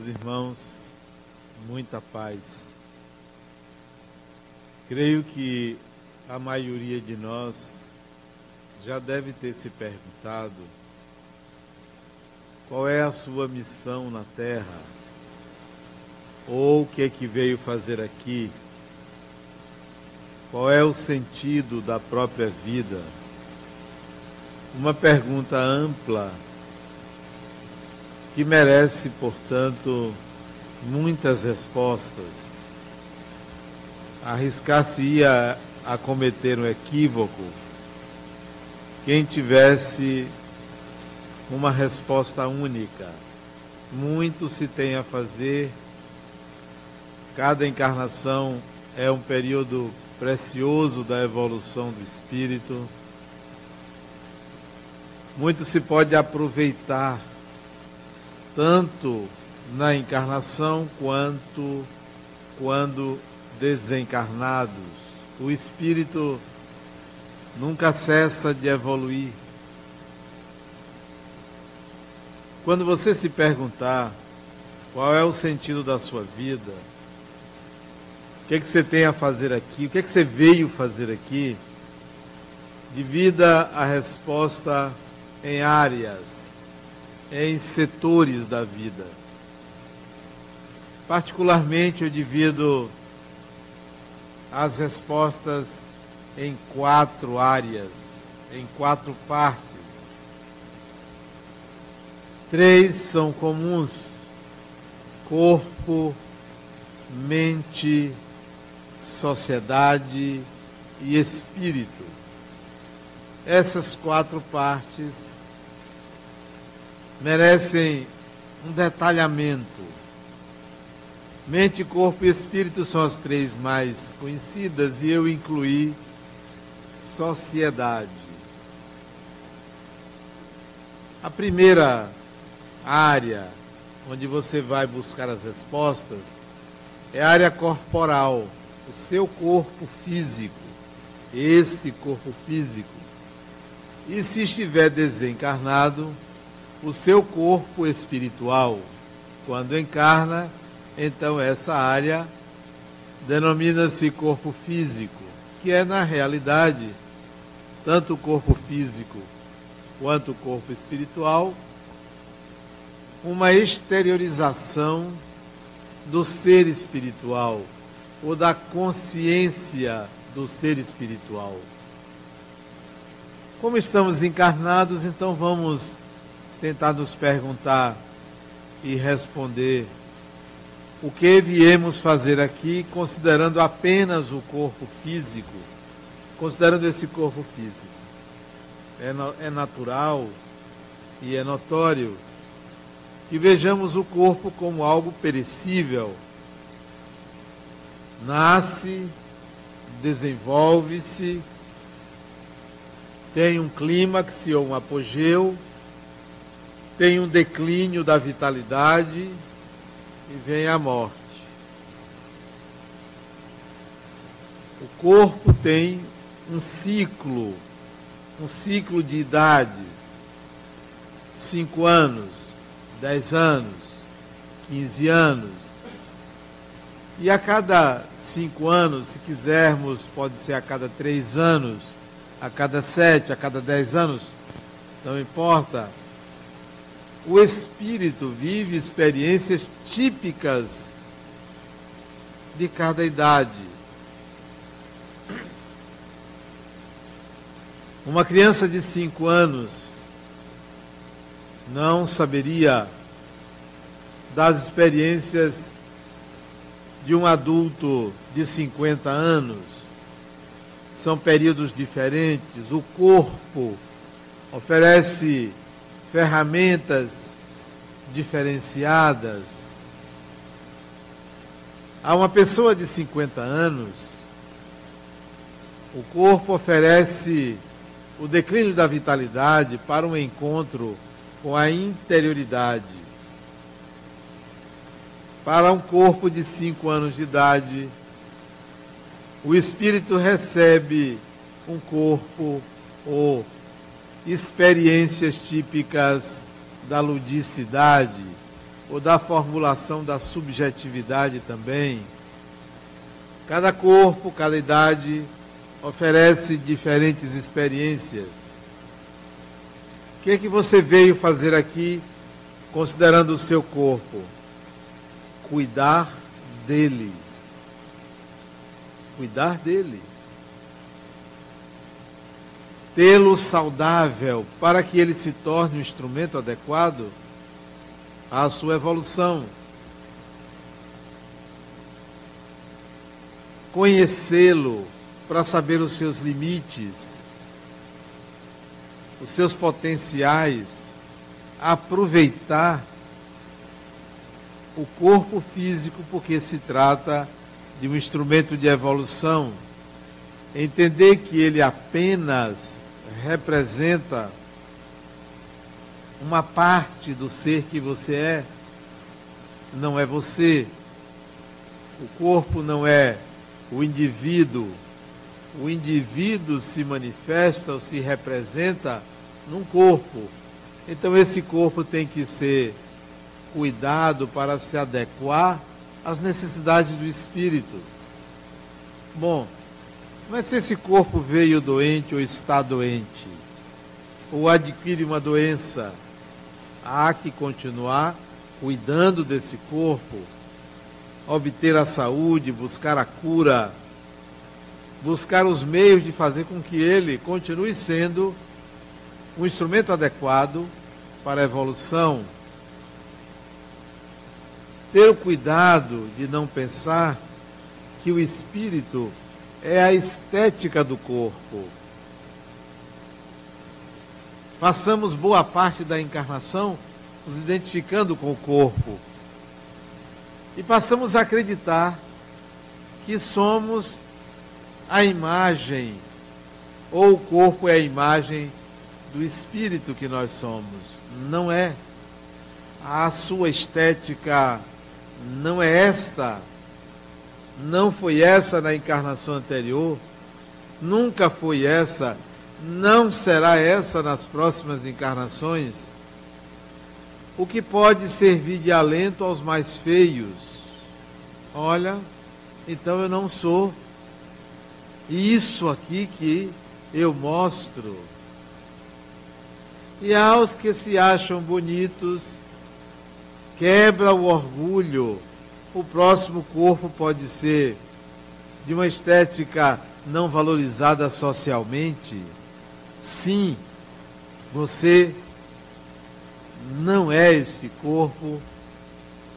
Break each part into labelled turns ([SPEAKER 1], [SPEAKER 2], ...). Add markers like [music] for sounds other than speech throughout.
[SPEAKER 1] meus irmãos, muita paz. Creio que a maioria de nós já deve ter se perguntado qual é a sua missão na Terra, ou o que é que veio fazer aqui, qual é o sentido da própria vida. Uma pergunta ampla que merece, portanto, muitas respostas. Arriscar-se-ia a cometer um equívoco quem tivesse uma resposta única. Muito se tem a fazer, cada encarnação é um período precioso da evolução do espírito. Muito se pode aproveitar tanto na encarnação quanto quando desencarnados. O espírito nunca cessa de evoluir. Quando você se perguntar qual é o sentido da sua vida, o que, é que você tem a fazer aqui, o que, é que você veio fazer aqui, divida a resposta em áreas em setores da vida. Particularmente, eu divido as respostas em quatro áreas, em quatro partes. Três são comuns: corpo, mente, sociedade e espírito. Essas quatro partes merecem um detalhamento. Mente, corpo e espírito são as três mais conhecidas e eu incluí sociedade. A primeira área onde você vai buscar as respostas é a área corporal, o seu corpo físico, esse corpo físico. E se estiver desencarnado, o seu corpo espiritual. Quando encarna, então essa área denomina-se corpo físico, que é na realidade tanto o corpo físico quanto o corpo espiritual, uma exteriorização do ser espiritual ou da consciência do ser espiritual. Como estamos encarnados, então vamos tentar nos perguntar e responder o que viemos fazer aqui, considerando apenas o corpo físico, considerando esse corpo físico. É, no, é natural e é notório que vejamos o corpo como algo perecível. Nasce, desenvolve-se, tem um clímax ou um apogeu tem um declínio da vitalidade e vem a morte. O corpo tem um ciclo, um ciclo de idades. Cinco anos, dez anos, quinze anos. E a cada cinco anos, se quisermos, pode ser a cada três anos, a cada sete, a cada dez anos, não importa o espírito vive experiências típicas de cada idade. Uma criança de cinco anos não saberia das experiências de um adulto de 50 anos. São períodos diferentes. O corpo oferece ferramentas diferenciadas. A uma pessoa de 50 anos, o corpo oferece o declínio da vitalidade para um encontro com a interioridade. Para um corpo de 5 anos de idade, o espírito recebe um corpo ou experiências típicas da ludicidade, ou da formulação da subjetividade também. Cada corpo, cada idade oferece diferentes experiências. O que é que você veio fazer aqui, considerando o seu corpo? Cuidar dele. Cuidar dele. Tê-lo saudável para que ele se torne um instrumento adequado à sua evolução. Conhecê-lo para saber os seus limites, os seus potenciais, aproveitar o corpo físico, porque se trata de um instrumento de evolução. Entender que ele apenas representa uma parte do ser que você é, não é você. O corpo não é o indivíduo. O indivíduo se manifesta ou se representa num corpo. Então esse corpo tem que ser cuidado para se adequar às necessidades do espírito. Bom, mas se esse corpo veio doente ou está doente, ou adquire uma doença, há que continuar cuidando desse corpo, obter a saúde, buscar a cura, buscar os meios de fazer com que ele continue sendo um instrumento adequado para a evolução. Ter o cuidado de não pensar que o espírito é a estética do corpo Passamos boa parte da encarnação nos identificando com o corpo. E passamos a acreditar que somos a imagem, ou o corpo é a imagem do espírito que nós somos. Não é. A sua estética não é esta. Não foi essa na encarnação anterior. Nunca foi essa não será essa nas próximas encarnações? O que pode servir de alento aos mais feios? Olha, então eu não sou. Isso aqui que eu mostro. E aos que se acham bonitos, quebra o orgulho. O próximo corpo pode ser de uma estética não valorizada socialmente Sim, você não é esse corpo.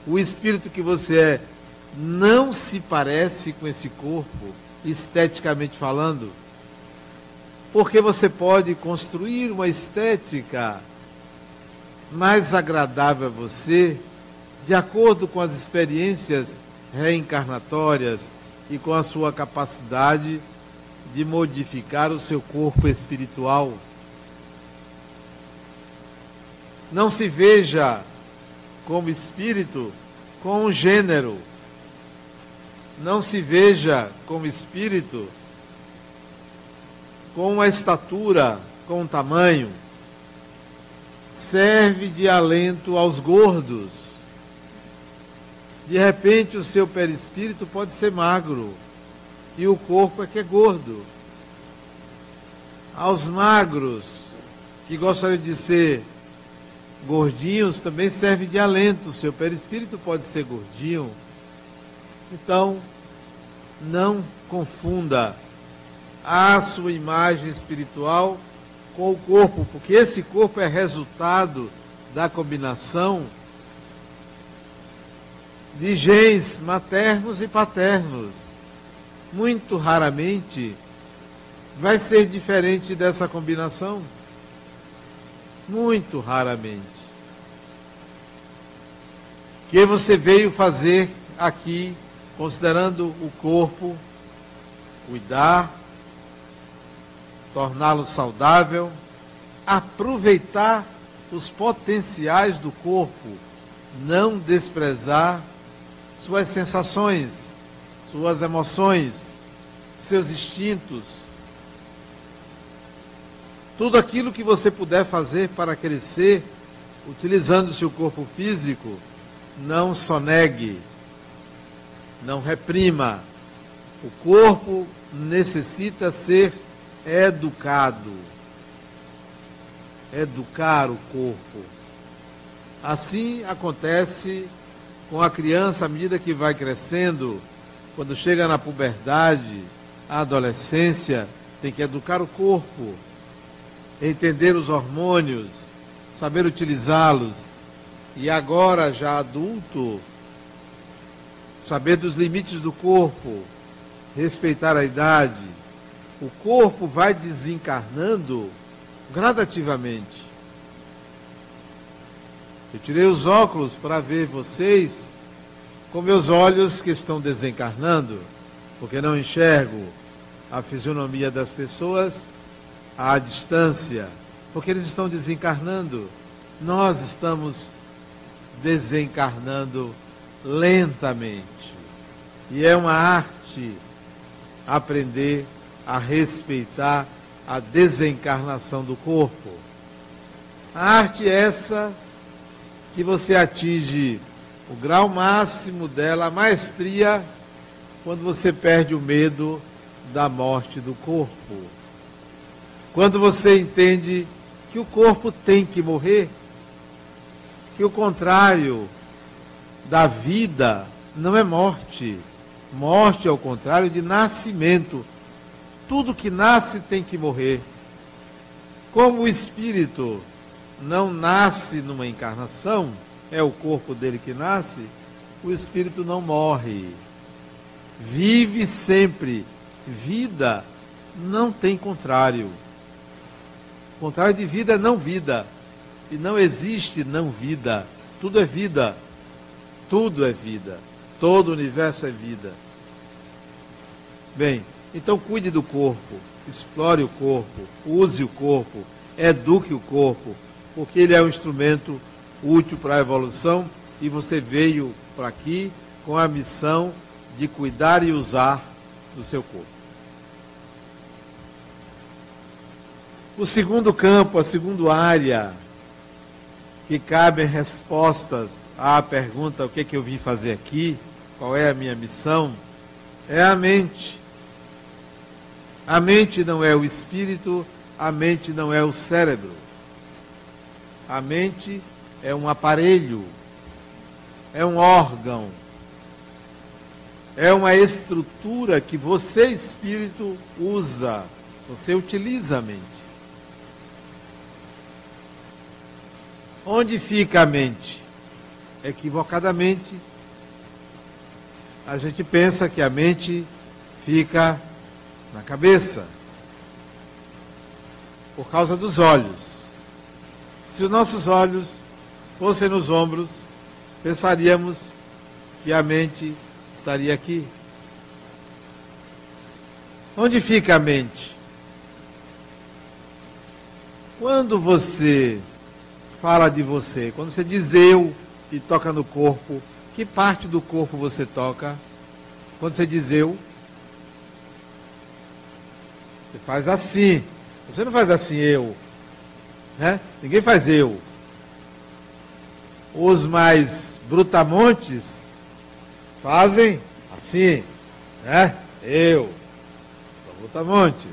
[SPEAKER 1] O espírito que você é não se parece com esse corpo, esteticamente falando. Porque você pode construir uma estética mais agradável a você, de acordo com as experiências reencarnatórias e com a sua capacidade de modificar o seu corpo espiritual. Não se veja como espírito com um gênero. Não se veja como espírito com uma estatura, com um tamanho. Serve de alento aos gordos. De repente, o seu perispírito pode ser magro e o corpo é que é gordo. Aos magros, que gostariam de ser gordinhos, também serve de alento. O seu perispírito pode ser gordinho. Então, não confunda a sua imagem espiritual com o corpo, porque esse corpo é resultado da combinação de genes maternos e paternos muito raramente vai ser diferente dessa combinação. Muito raramente. Que você veio fazer aqui, considerando o corpo, cuidar, torná-lo saudável, aproveitar os potenciais do corpo, não desprezar suas sensações suas emoções, seus instintos, tudo aquilo que você puder fazer para crescer, utilizando seu corpo físico, não sonegue, não reprima. O corpo necessita ser educado. Educar o corpo. Assim acontece com a criança à medida que vai crescendo, quando chega na puberdade, a adolescência, tem que educar o corpo, entender os hormônios, saber utilizá-los. E agora, já adulto, saber dos limites do corpo, respeitar a idade. O corpo vai desencarnando gradativamente. Eu tirei os óculos para ver vocês com meus olhos que estão desencarnando, porque não enxergo a fisionomia das pessoas à distância, porque eles estão desencarnando. Nós estamos desencarnando lentamente. E é uma arte aprender a respeitar a desencarnação do corpo. A arte é essa que você atinge o grau máximo dela, a maestria, quando você perde o medo da morte do corpo. Quando você entende que o corpo tem que morrer, que o contrário da vida não é morte. Morte é o contrário de nascimento. Tudo que nasce tem que morrer. Como o espírito não nasce numa encarnação, é o corpo dele que nasce, o espírito não morre. Vive sempre. Vida não tem contrário. Contrário de vida é não vida. E não existe não vida. Tudo é vida. Tudo é vida. Todo o universo é vida. Bem, então cuide do corpo, explore o corpo, use o corpo, eduque o corpo, porque ele é um instrumento útil para a evolução e você veio para aqui com a missão de cuidar e usar do seu corpo. O segundo campo, a segunda área que cabem respostas à pergunta: o que, é que eu vim fazer aqui? Qual é a minha missão? É a mente. A mente não é o espírito, a mente não é o cérebro. A mente é um aparelho, é um órgão, é uma estrutura que você, espírito, usa, você utiliza a mente. Onde fica a mente? Equivocadamente, a gente pensa que a mente fica na cabeça, por causa dos olhos. Se os nossos olhos fossem nos ombros, pensaríamos que a mente estaria aqui. Onde fica a mente? Quando você fala de você. Quando você diz eu e toca no corpo, que parte do corpo você toca? Quando você diz eu, você faz assim. Você não faz assim eu. Né? Ninguém faz eu. Os mais brutamontes fazem assim, né? Eu. São brutamontes.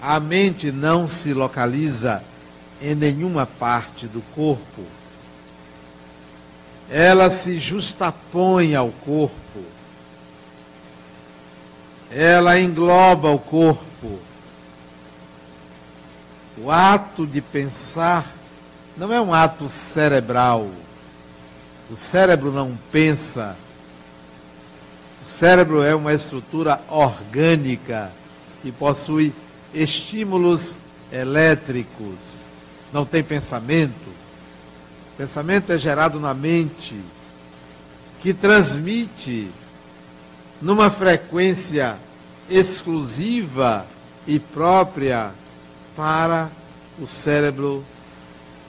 [SPEAKER 1] A mente não se localiza em nenhuma parte do corpo. Ela se justapõe ao corpo. Ela engloba o corpo. O ato de pensar não é um ato cerebral. O cérebro não pensa. O cérebro é uma estrutura orgânica que possui estímulos elétricos. Não tem pensamento. Pensamento é gerado na mente, que transmite numa frequência exclusiva e própria para o cérebro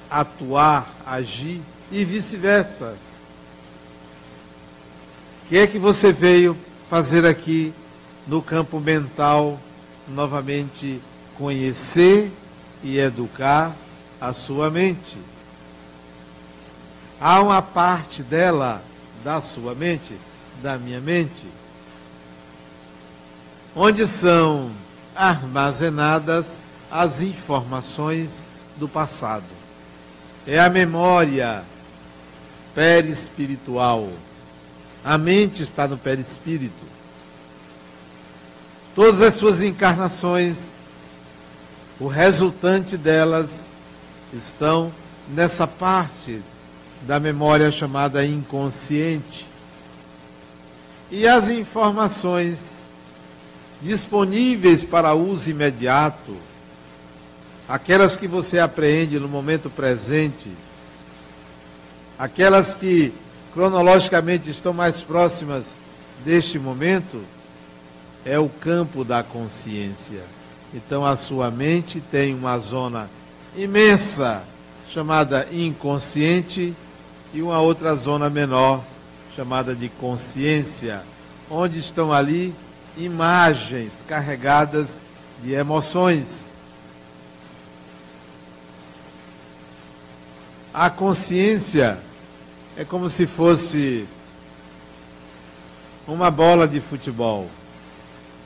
[SPEAKER 1] atuar, agir e vice-versa. O que é que você veio fazer aqui no campo mental novamente conhecer e educar a sua mente. há uma parte dela, da sua mente, da minha mente, onde são armazenadas as informações do passado. É a memória perispiritual. A mente está no perispírito. Todas as suas encarnações, o resultante delas estão nessa parte da memória chamada inconsciente. E as informações disponíveis para uso imediato, aquelas que você apreende no momento presente, aquelas que cronologicamente estão mais próximas deste momento, é o campo da consciência. Então a sua mente tem uma zona imensa chamada inconsciente e uma outra zona menor chamada de consciência, onde estão ali imagens carregadas de emoções. A consciência é como se fosse uma bola de futebol.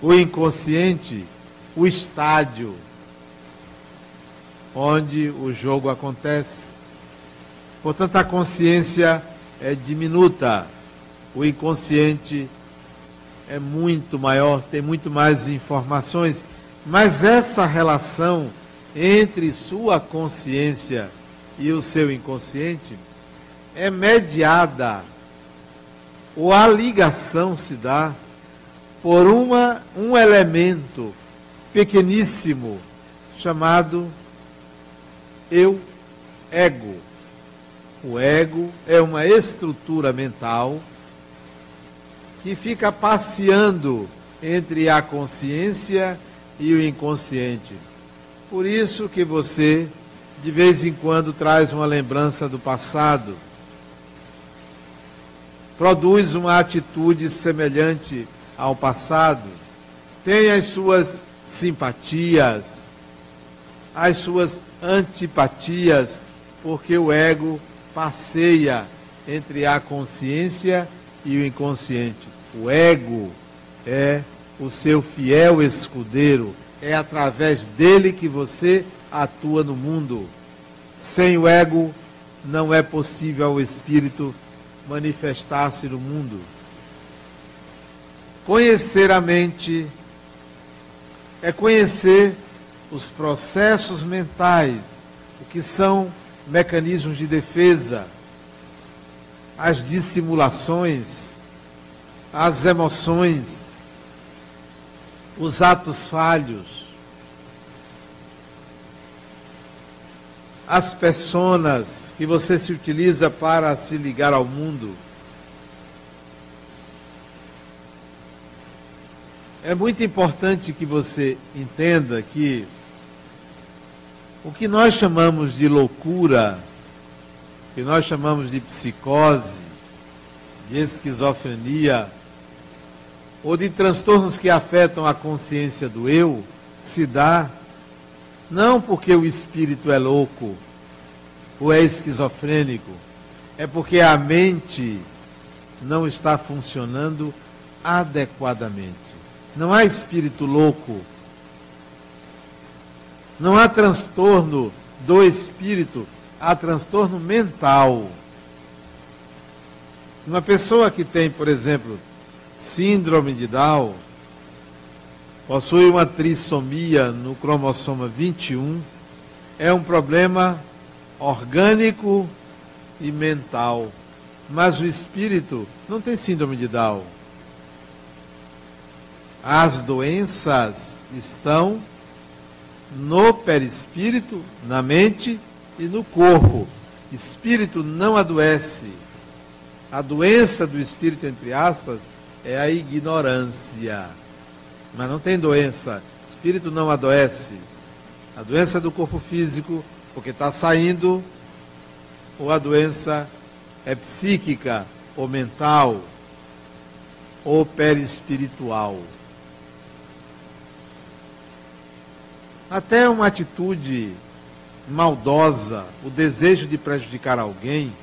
[SPEAKER 1] O inconsciente, o estádio onde o jogo acontece. Portanto, a consciência é diminuta, o inconsciente é muito maior, tem muito mais informações, mas essa relação entre sua consciência e o seu inconsciente é mediada, ou a ligação se dá por uma, um elemento pequeníssimo chamado eu, ego. O ego é uma estrutura mental que fica passeando entre a consciência e o inconsciente. Por isso que você, de vez em quando, traz uma lembrança do passado, produz uma atitude semelhante ao passado, tem as suas simpatias, as suas antipatias, porque o ego passeia entre a consciência e o inconsciente. O ego é o seu fiel escudeiro, é através dele que você atua no mundo. Sem o ego, não é possível ao espírito manifestar-se no mundo. Conhecer a mente é conhecer os processos mentais, o que são mecanismos de defesa, as dissimulações, as emoções, os atos falhos, as personas que você se utiliza para se ligar ao mundo. É muito importante que você entenda que o que nós chamamos de loucura, que nós chamamos de psicose, de esquizofrenia, ou de transtornos que afetam a consciência do eu, se dá não porque o espírito é louco ou é esquizofrênico, é porque a mente não está funcionando adequadamente. Não há espírito louco não há transtorno do espírito, há transtorno mental. Uma pessoa que tem, por exemplo, síndrome de Down, possui uma trissomia no cromossoma 21, é um problema orgânico e mental. Mas o espírito não tem síndrome de Down. As doenças estão no perispírito, na mente e no corpo. Espírito não adoece. A doença do espírito, entre aspas, é a ignorância. Mas não tem doença. Espírito não adoece. A doença é do corpo físico, porque está saindo, ou a doença é psíquica, ou mental, ou perispiritual. Até uma atitude maldosa, o desejo de prejudicar alguém,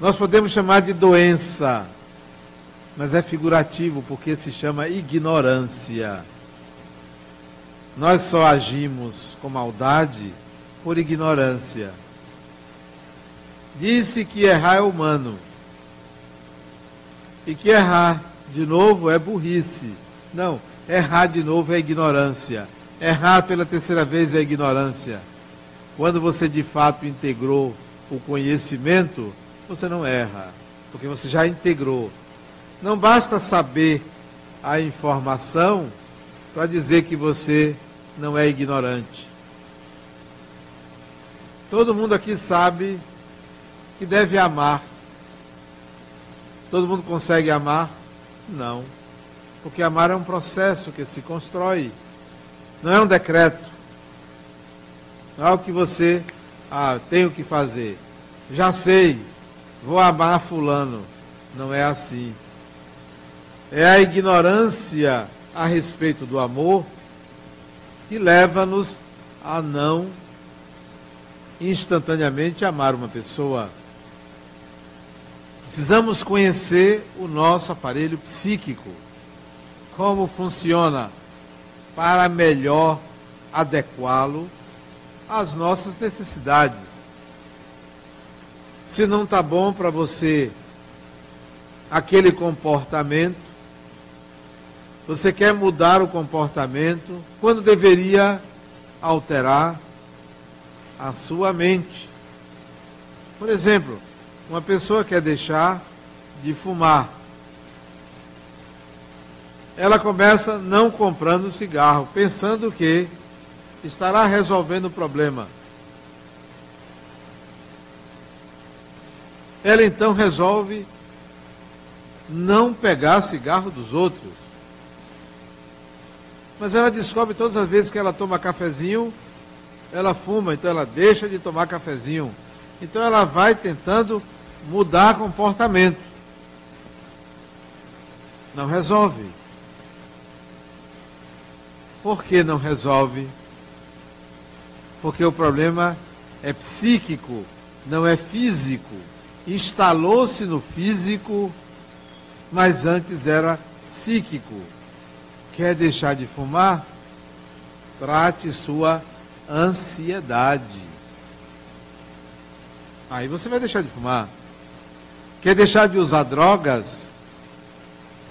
[SPEAKER 1] Nós podemos chamar de doença, mas é figurativo porque se chama ignorância. Nós só agimos com maldade por ignorância. Disse que errar é humano. E que errar de novo é burrice. Não, errar de novo é ignorância. Errar pela terceira vez é ignorância. Quando você de fato integrou o conhecimento, você não erra, porque você já integrou. Não basta saber a informação para dizer que você não é ignorante. Todo mundo aqui sabe que deve amar. Todo mundo consegue amar? Não. Porque amar é um processo que se constrói. Não é um decreto. Não é o que você, ah, tenho que fazer. Já sei, vou amar fulano. Não é assim. É a ignorância a respeito do amor que leva-nos a não instantaneamente amar uma pessoa. Precisamos conhecer o nosso aparelho psíquico, como funciona, para melhor adequá-lo às nossas necessidades. Se não está bom para você aquele comportamento, você quer mudar o comportamento, quando deveria alterar a sua mente. Por exemplo, uma pessoa quer deixar de fumar. Ela começa não comprando cigarro, pensando que estará resolvendo o problema. Ela então resolve não pegar cigarro dos outros. Mas ela descobre todas as vezes que ela toma cafezinho, ela fuma, então ela deixa de tomar cafezinho. Então ela vai tentando mudar comportamento. Não resolve. Por que não resolve? Porque o problema é psíquico, não é físico. Instalou-se no físico, mas antes era psíquico. Quer deixar de fumar? Trate sua ansiedade. Aí você vai deixar de fumar. Quer deixar de usar drogas?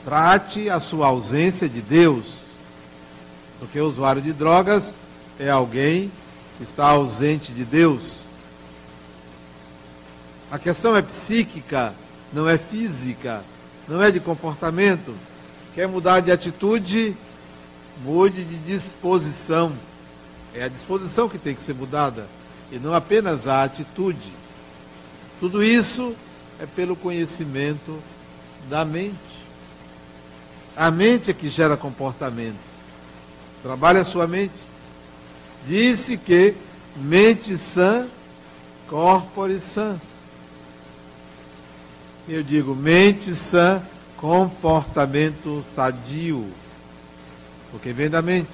[SPEAKER 1] Trate a sua ausência de Deus. Porque o usuário de drogas é alguém que está ausente de Deus. A questão é psíquica, não é física, não é de comportamento. Quer mudar de atitude? Mude de disposição. É a disposição que tem que ser mudada e não apenas a atitude. Tudo isso é pelo conhecimento da mente. A mente é que gera comportamento. Trabalha a sua mente. Disse que mente sã, corpore sã. Eu digo mente sã, comportamento sadio. Porque vem da mente.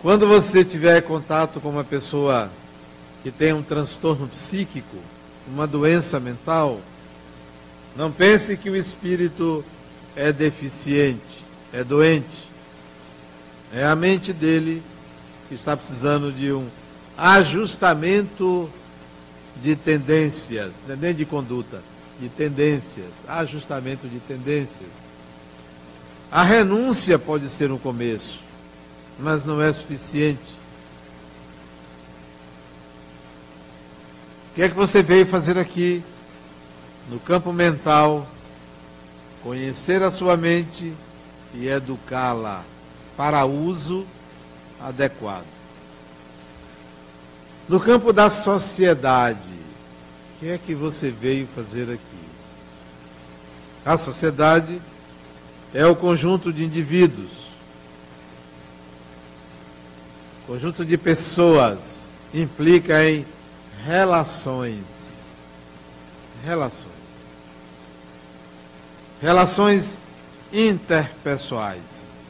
[SPEAKER 1] Quando você tiver contato com uma pessoa que tem um transtorno psíquico, uma doença mental, não pense que o espírito é deficiente, é doente. É a mente dele que está precisando de um ajustamento de tendências, é nem de conduta, de tendências, ajustamento de tendências. A renúncia pode ser um começo, mas não é suficiente. que é que você veio fazer aqui no campo mental? Conhecer a sua mente e educá-la para uso adequado. No campo da sociedade, o que é que você veio fazer aqui? A sociedade é o conjunto de indivíduos, conjunto de pessoas, implica em relações. Relações. Relações interpessoais.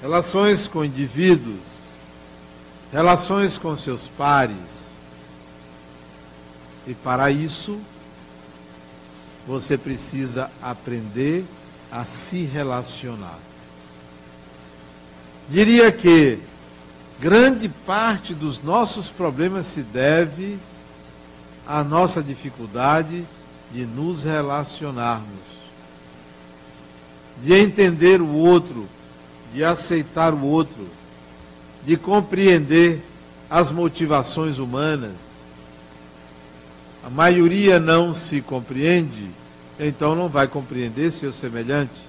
[SPEAKER 1] Relações com indivíduos. Relações com seus pares. E para isso, você precisa aprender a se relacionar. Diria que grande parte dos nossos problemas se deve à nossa dificuldade de nos relacionarmos, de entender o outro, de aceitar o outro, de compreender as motivações humanas. A maioria não se compreende, então não vai compreender seu semelhante.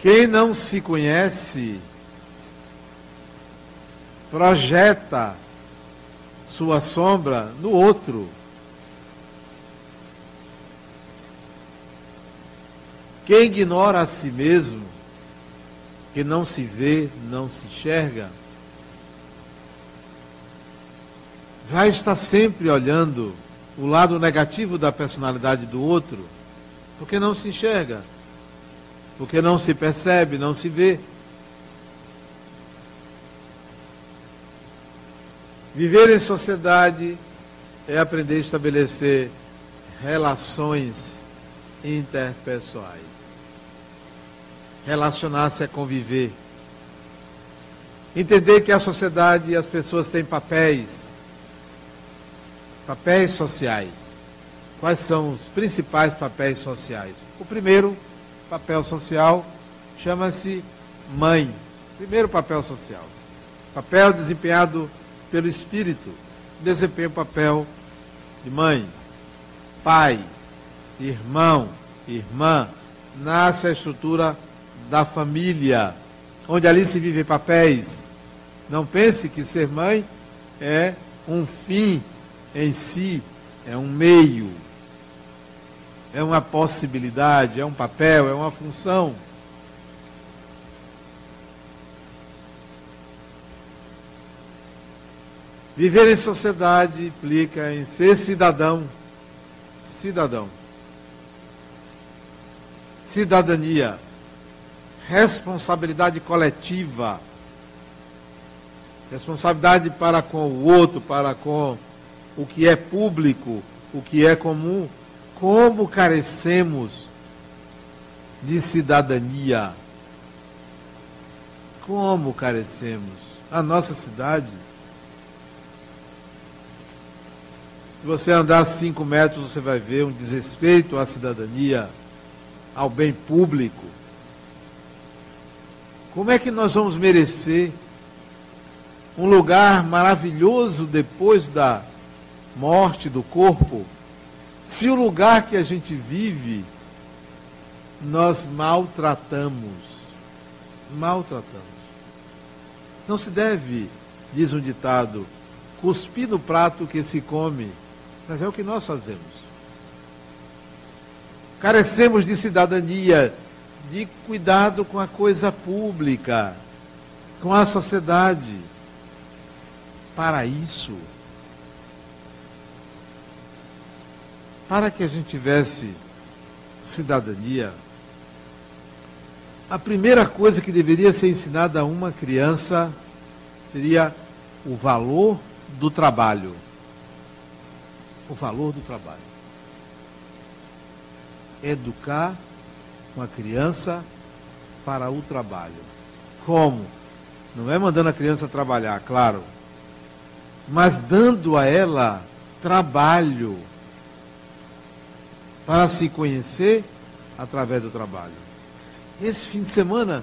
[SPEAKER 1] Quem não se conhece projeta sua sombra no outro. Quem ignora a si mesmo, que não se vê, não se enxerga, vai estar sempre olhando o lado negativo da personalidade do outro, porque não se enxerga, porque não se percebe, não se vê. Viver em sociedade é aprender a estabelecer relações interpessoais. Relacionar-se é conviver. Entender que a sociedade e as pessoas têm papéis, papéis sociais. Quais são os principais papéis sociais? O primeiro papel social chama-se mãe. Primeiro papel social. Papel desempenhado pelo espírito, desempenha o papel de mãe, pai, irmão, irmã. Nasce a estrutura da família, onde ali se vivem papéis. Não pense que ser mãe é um fim em si, é um meio, é uma possibilidade, é um papel, é uma função. Viver em sociedade implica em ser cidadão. Cidadão. Cidadania. Responsabilidade coletiva. Responsabilidade para com o outro, para com o que é público, o que é comum. Como carecemos de cidadania? Como carecemos? A nossa cidade Se você andar cinco metros, você vai ver um desrespeito à cidadania, ao bem público. Como é que nós vamos merecer um lugar maravilhoso depois da morte do corpo, se o lugar que a gente vive nós maltratamos? Maltratamos. Não se deve, diz um ditado, cuspir no prato que se come mas é o que nós fazemos. Carecemos de cidadania, de cuidado com a coisa pública, com a sociedade. Para isso, para que a gente tivesse cidadania, a primeira coisa que deveria ser ensinada a uma criança seria o valor do trabalho o valor do trabalho. Educar uma criança para o trabalho. Como? Não é mandando a criança trabalhar, claro, mas dando a ela trabalho para se conhecer através do trabalho. Esse fim de semana,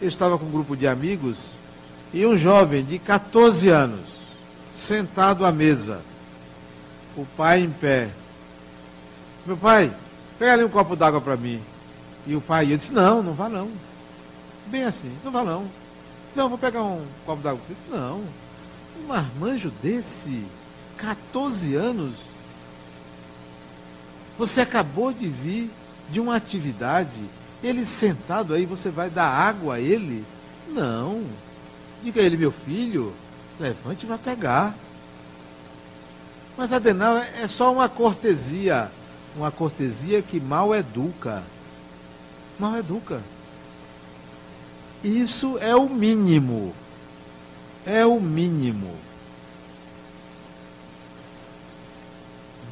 [SPEAKER 1] eu estava com um grupo de amigos e um jovem de 14 anos, sentado à mesa, o pai em pé. Meu pai, pega ali um copo d'água para mim. E o pai, eu disse, não, não vá não. Bem assim, não vá não. Não, vou pegar um copo d'água. Não. Um marmanjo desse, 14 anos, você acabou de vir de uma atividade, ele sentado aí, você vai dar água a ele? Não. Diga a ele, meu filho, levante e vá pegar. Mas Adenal é, é só uma cortesia. Uma cortesia que mal educa. Mal educa. Isso é o mínimo. É o mínimo.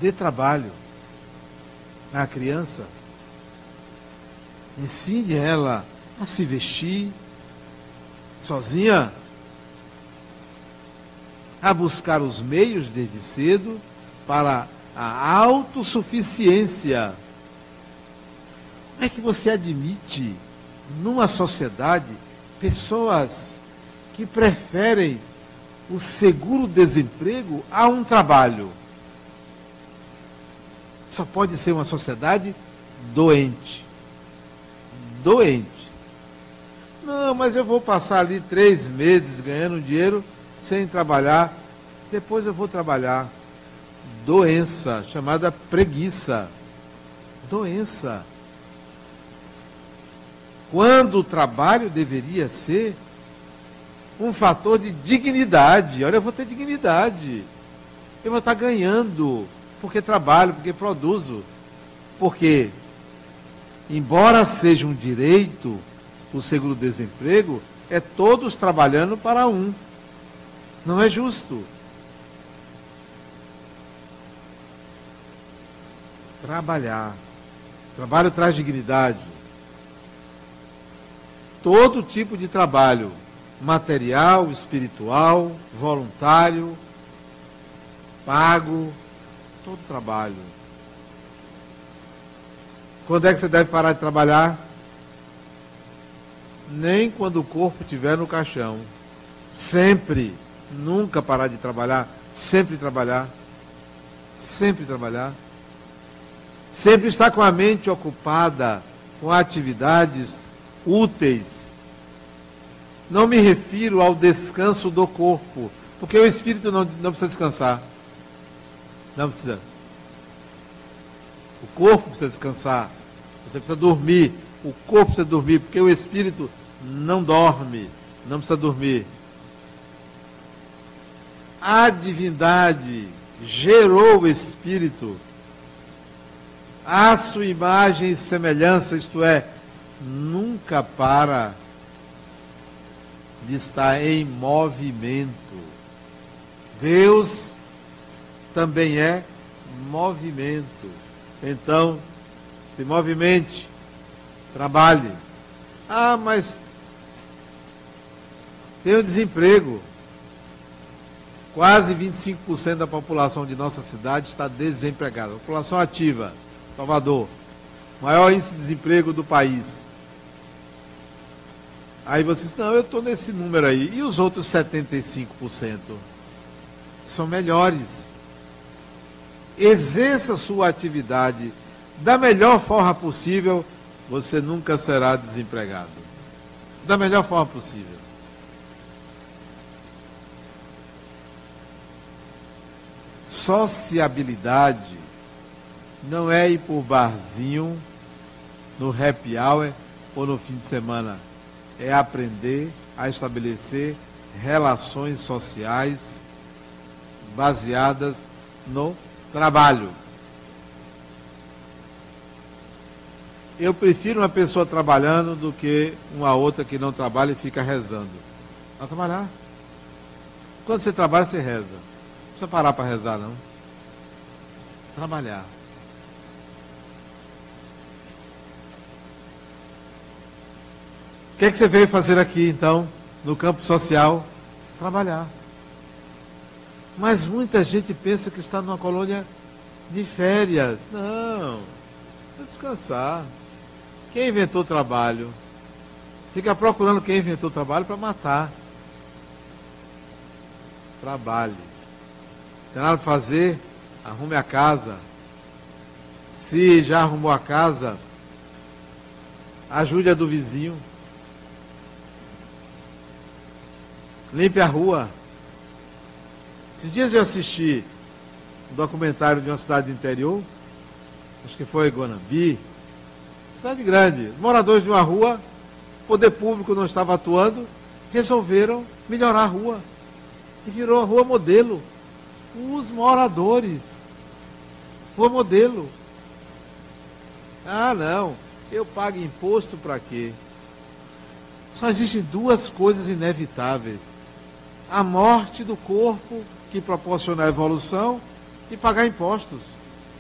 [SPEAKER 1] Dê trabalho à criança. Ensine ela a se vestir sozinha, a buscar os meios desde cedo para a autossuficiência. Como é que você admite numa sociedade pessoas que preferem o seguro-desemprego a um trabalho? Só pode ser uma sociedade doente. Doente. Não, mas eu vou passar ali três meses ganhando dinheiro sem trabalhar. Depois eu vou trabalhar. Doença, chamada preguiça. Doença. Quando o trabalho deveria ser um fator de dignidade. Olha, eu vou ter dignidade. Eu vou estar ganhando porque trabalho, porque produzo. Porque, embora seja um direito, o seguro-desemprego é todos trabalhando para um. Não é justo. Trabalhar. Trabalho traz dignidade. Todo tipo de trabalho, material, espiritual, voluntário, pago, todo trabalho. Quando é que você deve parar de trabalhar? Nem quando o corpo estiver no caixão. Sempre. Nunca parar de trabalhar. Sempre trabalhar. Sempre trabalhar. Sempre estar com a mente ocupada com atividades úteis. Não me refiro ao descanso do corpo, porque o espírito não, não precisa descansar. Não precisa. O corpo precisa descansar. Você precisa dormir. O corpo precisa dormir, porque o espírito não dorme. Não precisa dormir. A divindade gerou o espírito à sua imagem e semelhança, isto é, nunca para de estar em movimento. Deus também é movimento. Então, se movimente, trabalhe. Ah, mas tem o desemprego. Quase 25% da população de nossa cidade está desempregada. População ativa, Salvador. Maior índice de desemprego do país. Aí você diz, não, eu estou nesse número aí. E os outros 75%? São melhores exerça sua atividade da melhor forma possível, você nunca será desempregado. Da melhor forma possível. Sociabilidade não é ir por barzinho no happy hour ou no fim de semana. É aprender a estabelecer relações sociais baseadas no trabalho. Eu prefiro uma pessoa trabalhando do que uma outra que não trabalha e fica rezando. Vai trabalhar. Quando você trabalha, você reza. Não precisa parar para rezar, não. Trabalhar. O que, é que você veio fazer aqui, então, no campo social? Trabalhar. Mas muita gente pensa que está numa colônia de férias. Não, vai descansar. Quem inventou o trabalho? Fica procurando quem inventou o trabalho para matar. Trabalhe. Tem nada para fazer? Arrume a casa. Se já arrumou a casa, ajude a do vizinho. Limpe a rua. Esses dias eu assisti um documentário de uma cidade do interior, acho que foi Guanambi, cidade grande, moradores de uma rua, o poder público não estava atuando, resolveram melhorar a rua. E virou a rua modelo. Os moradores. Rua modelo. Ah, não. Eu pago imposto para quê? Só existem duas coisas inevitáveis: a morte do corpo que proporciona a evolução e pagar impostos.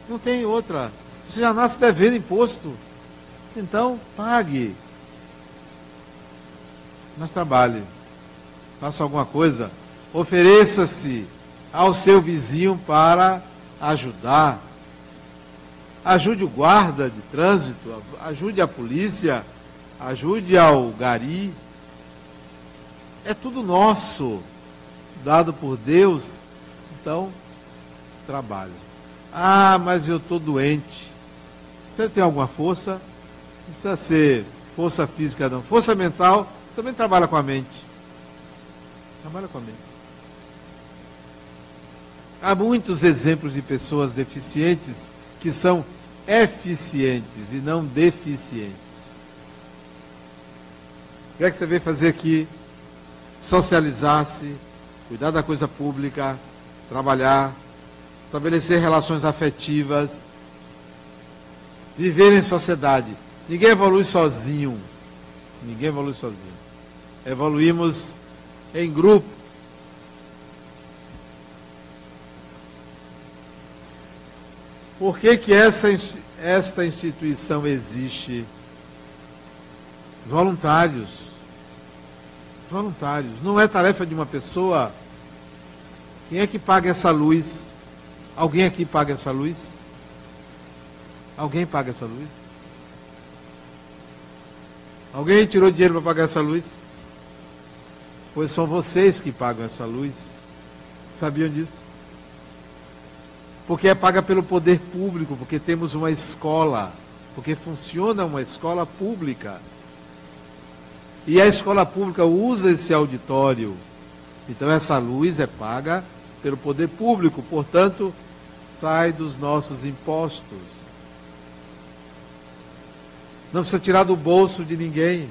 [SPEAKER 1] Não tem outra. Você já nasce devendo imposto. Então, pague. Mas trabalhe. Faça alguma coisa. Ofereça-se ao seu vizinho para ajudar. Ajude o guarda de trânsito, ajude a polícia, ajude ao gari. É tudo nosso, dado por Deus. Então, trabalhe. Ah, mas eu estou doente. Você tem alguma força? Não precisa ser força física, não. Força mental também trabalha com a mente. Trabalha com a mente. Há muitos exemplos de pessoas deficientes que são eficientes e não deficientes. O que é que você veio fazer aqui? Socializar-se, cuidar da coisa pública, trabalhar, estabelecer relações afetivas, viver em sociedade. Ninguém evolui sozinho. Ninguém evolui sozinho. Evoluímos em grupo. Por que, que essa, esta instituição existe? Voluntários. Voluntários. Não é tarefa de uma pessoa. Quem é que paga essa luz? Alguém aqui paga essa luz? Alguém paga essa luz? Alguém tirou dinheiro para pagar essa luz? Pois são vocês que pagam essa luz. Sabiam disso? porque é paga pelo poder público, porque temos uma escola, porque funciona uma escola pública. E a escola pública usa esse auditório. Então essa luz é paga pelo poder público, portanto, sai dos nossos impostos. Não precisa tirar do bolso de ninguém.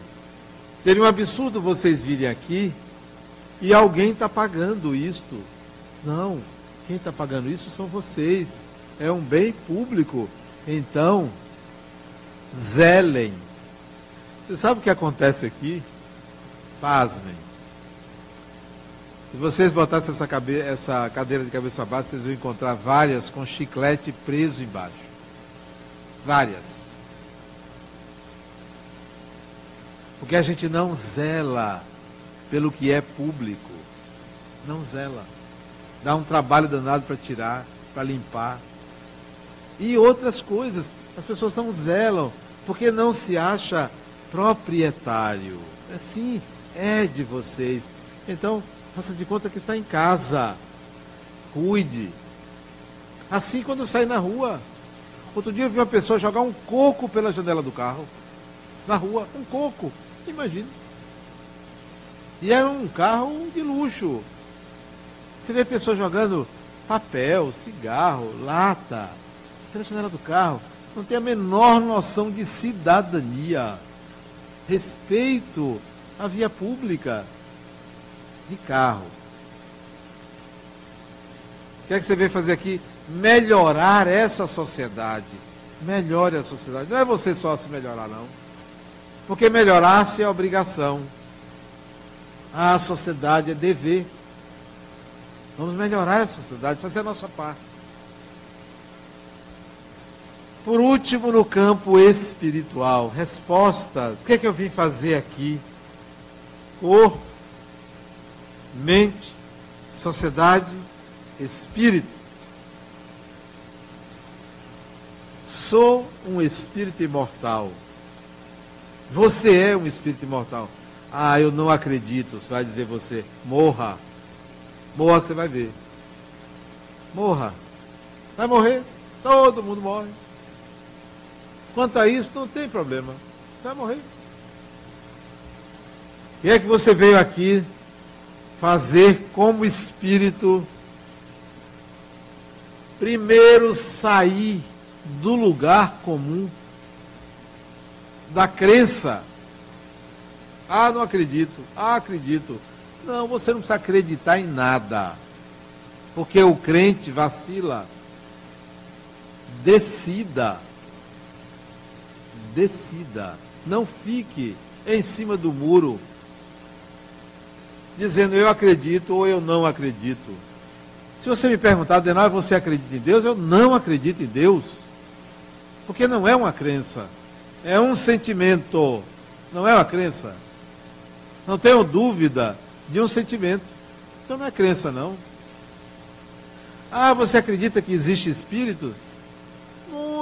[SPEAKER 1] Seria um absurdo vocês virem aqui e alguém está pagando isto. Não. Quem está pagando isso são vocês. É um bem público. Então, zelem. Você sabe o que acontece aqui? Pasmem. Se vocês botassem essa, essa cadeira de cabeça para baixo, vocês vão encontrar várias com chiclete preso embaixo. Várias. Porque a gente não zela pelo que é público. Não zela dá um trabalho danado para tirar, para limpar. E outras coisas. As pessoas não zelam, porque não se acha proprietário. Assim, é de vocês. Então, faça de conta que está em casa. Cuide. Assim quando sai na rua. Outro dia eu vi uma pessoa jogar um coco pela janela do carro. Na rua, um coco. Imagina. E era um carro de luxo. Você vê pessoas jogando papel, cigarro, lata, pela janela do carro. Não tem a menor noção de cidadania, respeito à via pública de carro. O que é que você veio fazer aqui? Melhorar essa sociedade. Melhore a sociedade. Não é você só se melhorar, não. Porque melhorar-se é obrigação. A sociedade é dever. Vamos melhorar a sociedade, fazer a nossa parte. Por último, no campo espiritual, respostas. O que é que eu vim fazer aqui? Corpo, mente, sociedade, espírito. Sou um espírito imortal. Você é um espírito imortal. Ah, eu não acredito. Vai dizer você, morra. Morra que você vai ver. Morra. Vai morrer. Todo mundo morre. Quanto a isso, não tem problema. Você vai morrer. E é que você veio aqui fazer como espírito? Primeiro sair do lugar comum, da crença. Ah, não acredito. Ah, acredito. Não, você não precisa acreditar em nada. Porque o crente vacila. Decida. Decida. Não fique em cima do muro dizendo eu acredito ou eu não acredito. Se você me perguntar, Denal, você acredita em Deus? Eu não acredito em Deus. Porque não é uma crença. É um sentimento. Não é uma crença. Não tenho dúvida de um sentimento. Então não é crença, não. Ah, você acredita que existe espírito?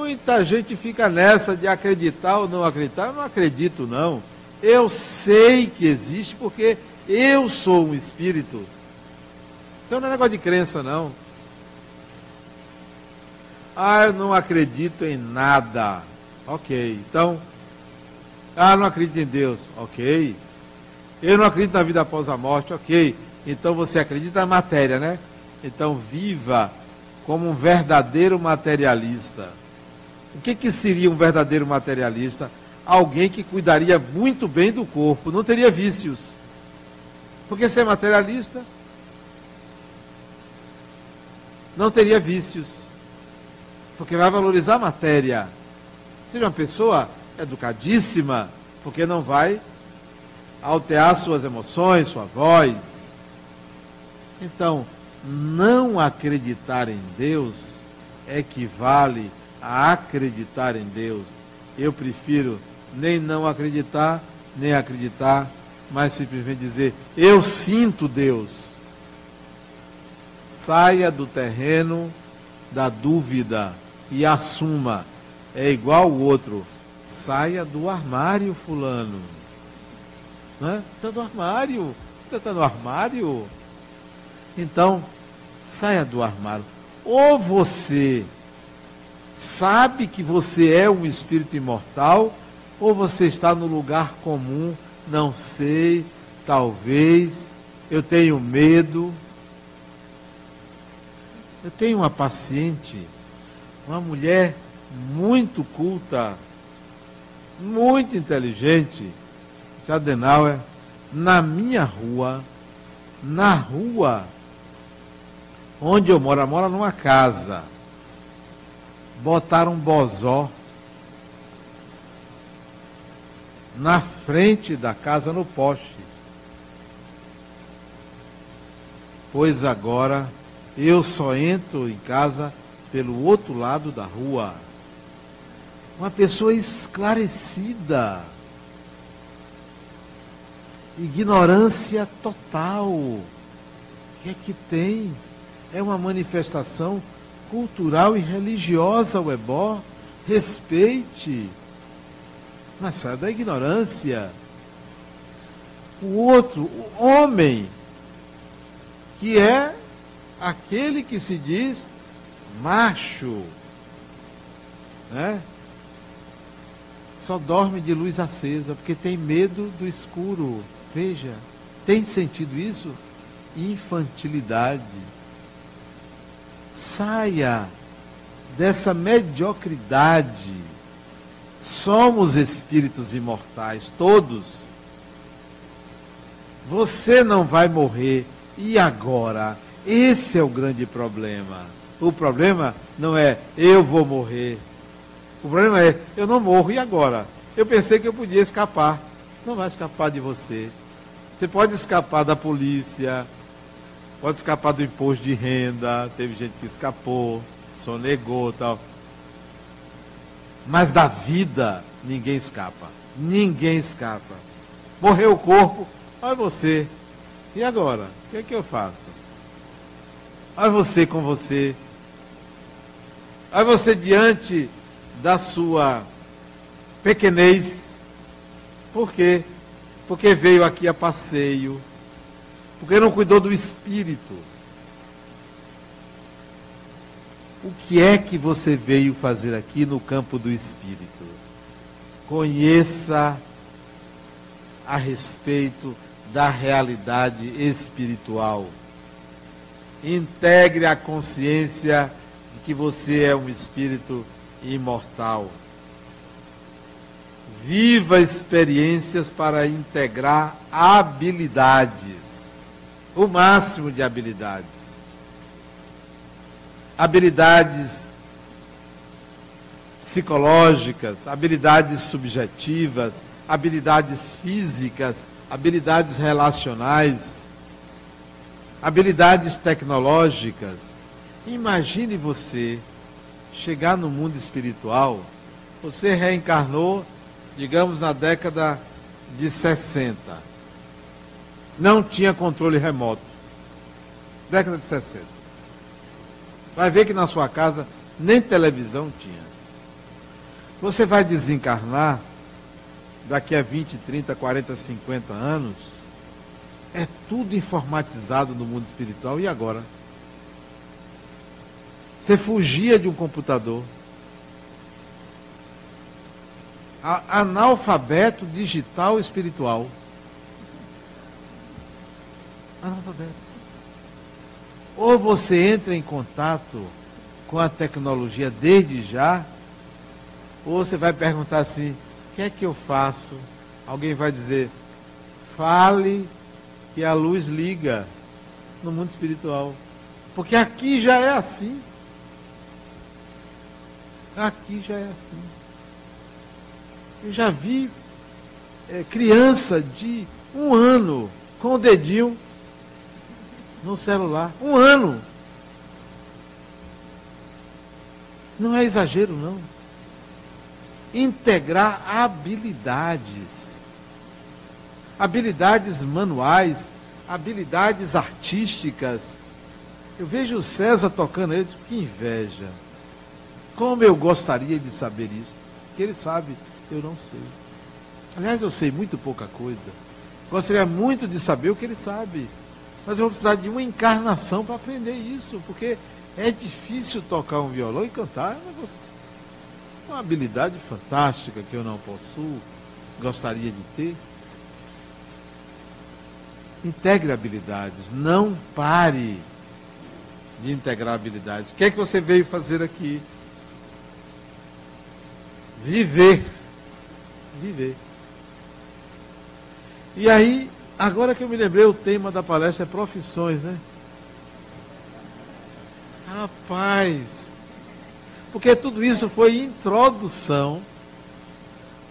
[SPEAKER 1] Muita gente fica nessa de acreditar ou não acreditar. Eu não acredito, não. Eu sei que existe porque eu sou um espírito. Então não é negócio de crença, não. Ah, eu não acredito em nada. Ok. Então, ah, não acredito em Deus. Ok. Eu não acredito na vida após a morte. Ok. Então você acredita na matéria, né? Então viva como um verdadeiro materialista. O que, que seria um verdadeiro materialista? Alguém que cuidaria muito bem do corpo, não teria vícios. Porque ser materialista não teria vícios. Porque vai valorizar a matéria. Seja uma pessoa educadíssima, porque não vai alterar suas emoções, sua voz. Então, não acreditar em Deus equivale a acreditar em Deus. Eu prefiro nem não acreditar, nem acreditar, mas simplesmente dizer: Eu sinto Deus. Saia do terreno da dúvida e assuma. É igual o outro. Saia do armário, fulano. Está do armário. Está no armário? Então, saia do armário. Ou você sabe que você é um espírito imortal, ou você está no lugar comum, não sei, talvez, eu tenho medo. Eu tenho uma paciente, uma mulher muito culta, muito inteligente, Adenauer, na minha rua, na rua onde eu moro, mora numa casa. Botaram um bozó na frente da casa no poste. Pois agora eu só entro em casa pelo outro lado da rua. Uma pessoa esclarecida. Ignorância total. O que é que tem? é uma manifestação cultural e religiosa o ebó. Respeite. Mas sai da ignorância. O outro, o homem, que é aquele que se diz macho, né? Só dorme de luz acesa porque tem medo do escuro. Veja, tem sentido isso? Infantilidade. Saia dessa mediocridade. Somos espíritos imortais, todos. Você não vai morrer. E agora? Esse é o grande problema. O problema não é eu vou morrer. O problema é eu não morro. E agora? Eu pensei que eu podia escapar. Não vai escapar de você. Você pode escapar da polícia, pode escapar do imposto de renda, teve gente que escapou, sonegou tal. Mas da vida ninguém escapa. Ninguém escapa. Morreu o corpo, olha você. E agora? O que é que eu faço? Olha você com você. Olha você diante da sua pequenez. Por quê? Porque veio aqui a passeio porque não cuidou do espírito. O que é que você veio fazer aqui no campo do espírito? Conheça a respeito da realidade espiritual. Integre a consciência de que você é um espírito imortal. Viva experiências para integrar habilidades o máximo de habilidades. Habilidades psicológicas, habilidades subjetivas, habilidades físicas, habilidades relacionais. habilidades tecnológicas. Imagine você chegar no mundo espiritual, você reencarnou, digamos, na década de 60. Não tinha controle remoto. Década de 60. Vai ver que na sua casa nem televisão tinha. Você vai desencarnar daqui a 20, 30, 40, 50 anos. É tudo informatizado no mundo espiritual. E agora? Você fugia de um computador. Analfabeto digital espiritual. Analfabeto. Ou você entra em contato com a tecnologia desde já, ou você vai perguntar assim: o que é que eu faço? Alguém vai dizer: fale que a luz liga no mundo espiritual. Porque aqui já é assim. Aqui já é assim. Eu já vi é, criança de um ano com o dedinho no celular. Um ano. Não é exagero, não. Integrar habilidades. Habilidades manuais, habilidades artísticas. Eu vejo o César tocando ele, que inveja. Como eu gostaria de saber isso. Que ele sabe, eu não sei. Aliás, eu sei muito pouca coisa. Gostaria muito de saber o que ele sabe. Mas eu vou precisar de uma encarnação para aprender isso, porque é difícil tocar um violão e cantar. É uma habilidade fantástica que eu não possuo, gostaria de ter. Integre habilidades, não pare de integrar habilidades. O que é que você veio fazer aqui? Viver. Viver. E aí, Agora que eu me lembrei, o tema da palestra é profissões, né? Rapaz, porque tudo isso foi introdução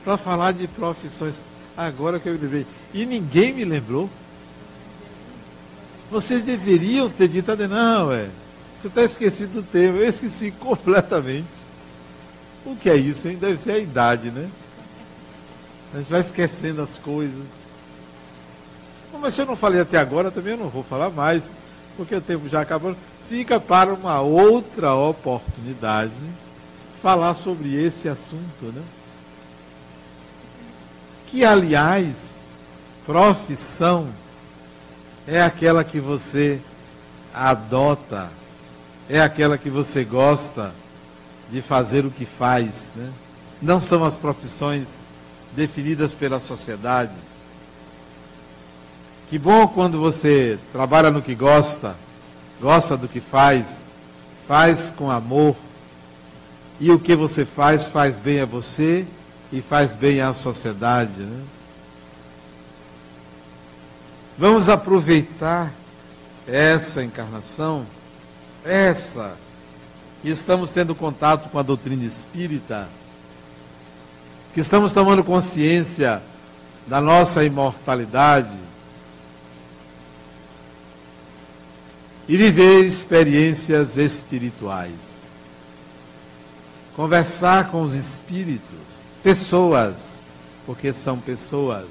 [SPEAKER 1] para falar de profissões. Agora que eu me lembrei. E ninguém me lembrou. Vocês deveriam ter dito, não, é. Você está esquecido do tema. Eu esqueci [laughs] completamente. O que é isso, hein? Deve ser a idade, né? A gente vai esquecendo as coisas mas se eu não falei até agora, também eu não vou falar mais, porque o tempo já acabou. Fica para uma outra oportunidade falar sobre esse assunto, né? Que, aliás, profissão é aquela que você adota, é aquela que você gosta de fazer o que faz, né? Não são as profissões definidas pela sociedade que bom quando você trabalha no que gosta, gosta do que faz, faz com amor, e o que você faz faz bem a você e faz bem à sociedade. Né? Vamos aproveitar essa encarnação, essa, que estamos tendo contato com a doutrina espírita, que estamos tomando consciência da nossa imortalidade, e viver experiências espirituais. Conversar com os espíritos, pessoas, porque são pessoas.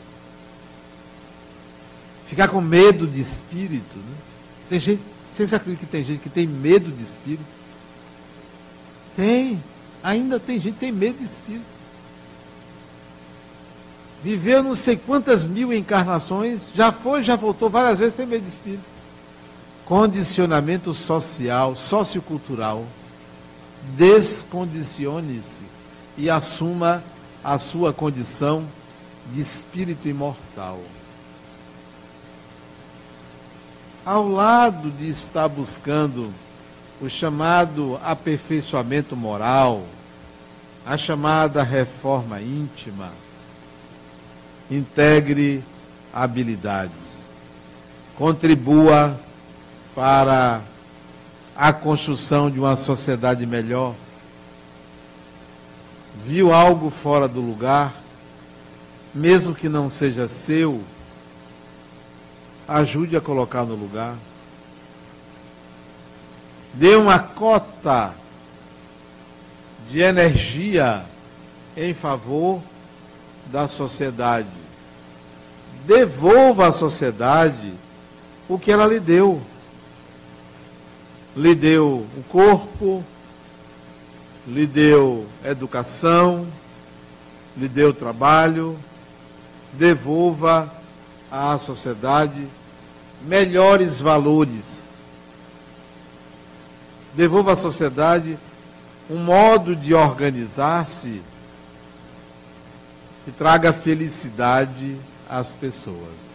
[SPEAKER 1] Ficar com medo de espírito. Né? Tem gente, vocês acreditam que tem gente que tem medo de espírito? Tem, ainda tem gente que tem medo de espírito. Viveu não sei quantas mil encarnações, já foi, já voltou várias vezes, tem medo de espírito condicionamento social, sociocultural. Descondicione-se e assuma a sua condição de espírito imortal. Ao lado de estar buscando o chamado aperfeiçoamento moral, a chamada reforma íntima, integre habilidades, contribua para a construção de uma sociedade melhor, viu algo fora do lugar, mesmo que não seja seu, ajude a colocar no lugar. dê uma cota de energia em favor da sociedade. Devolva à sociedade o que ela lhe deu. Lhe deu o corpo, lhe deu educação, lhe deu trabalho. Devolva à sociedade melhores valores. Devolva à sociedade um modo de organizar-se que traga felicidade às pessoas.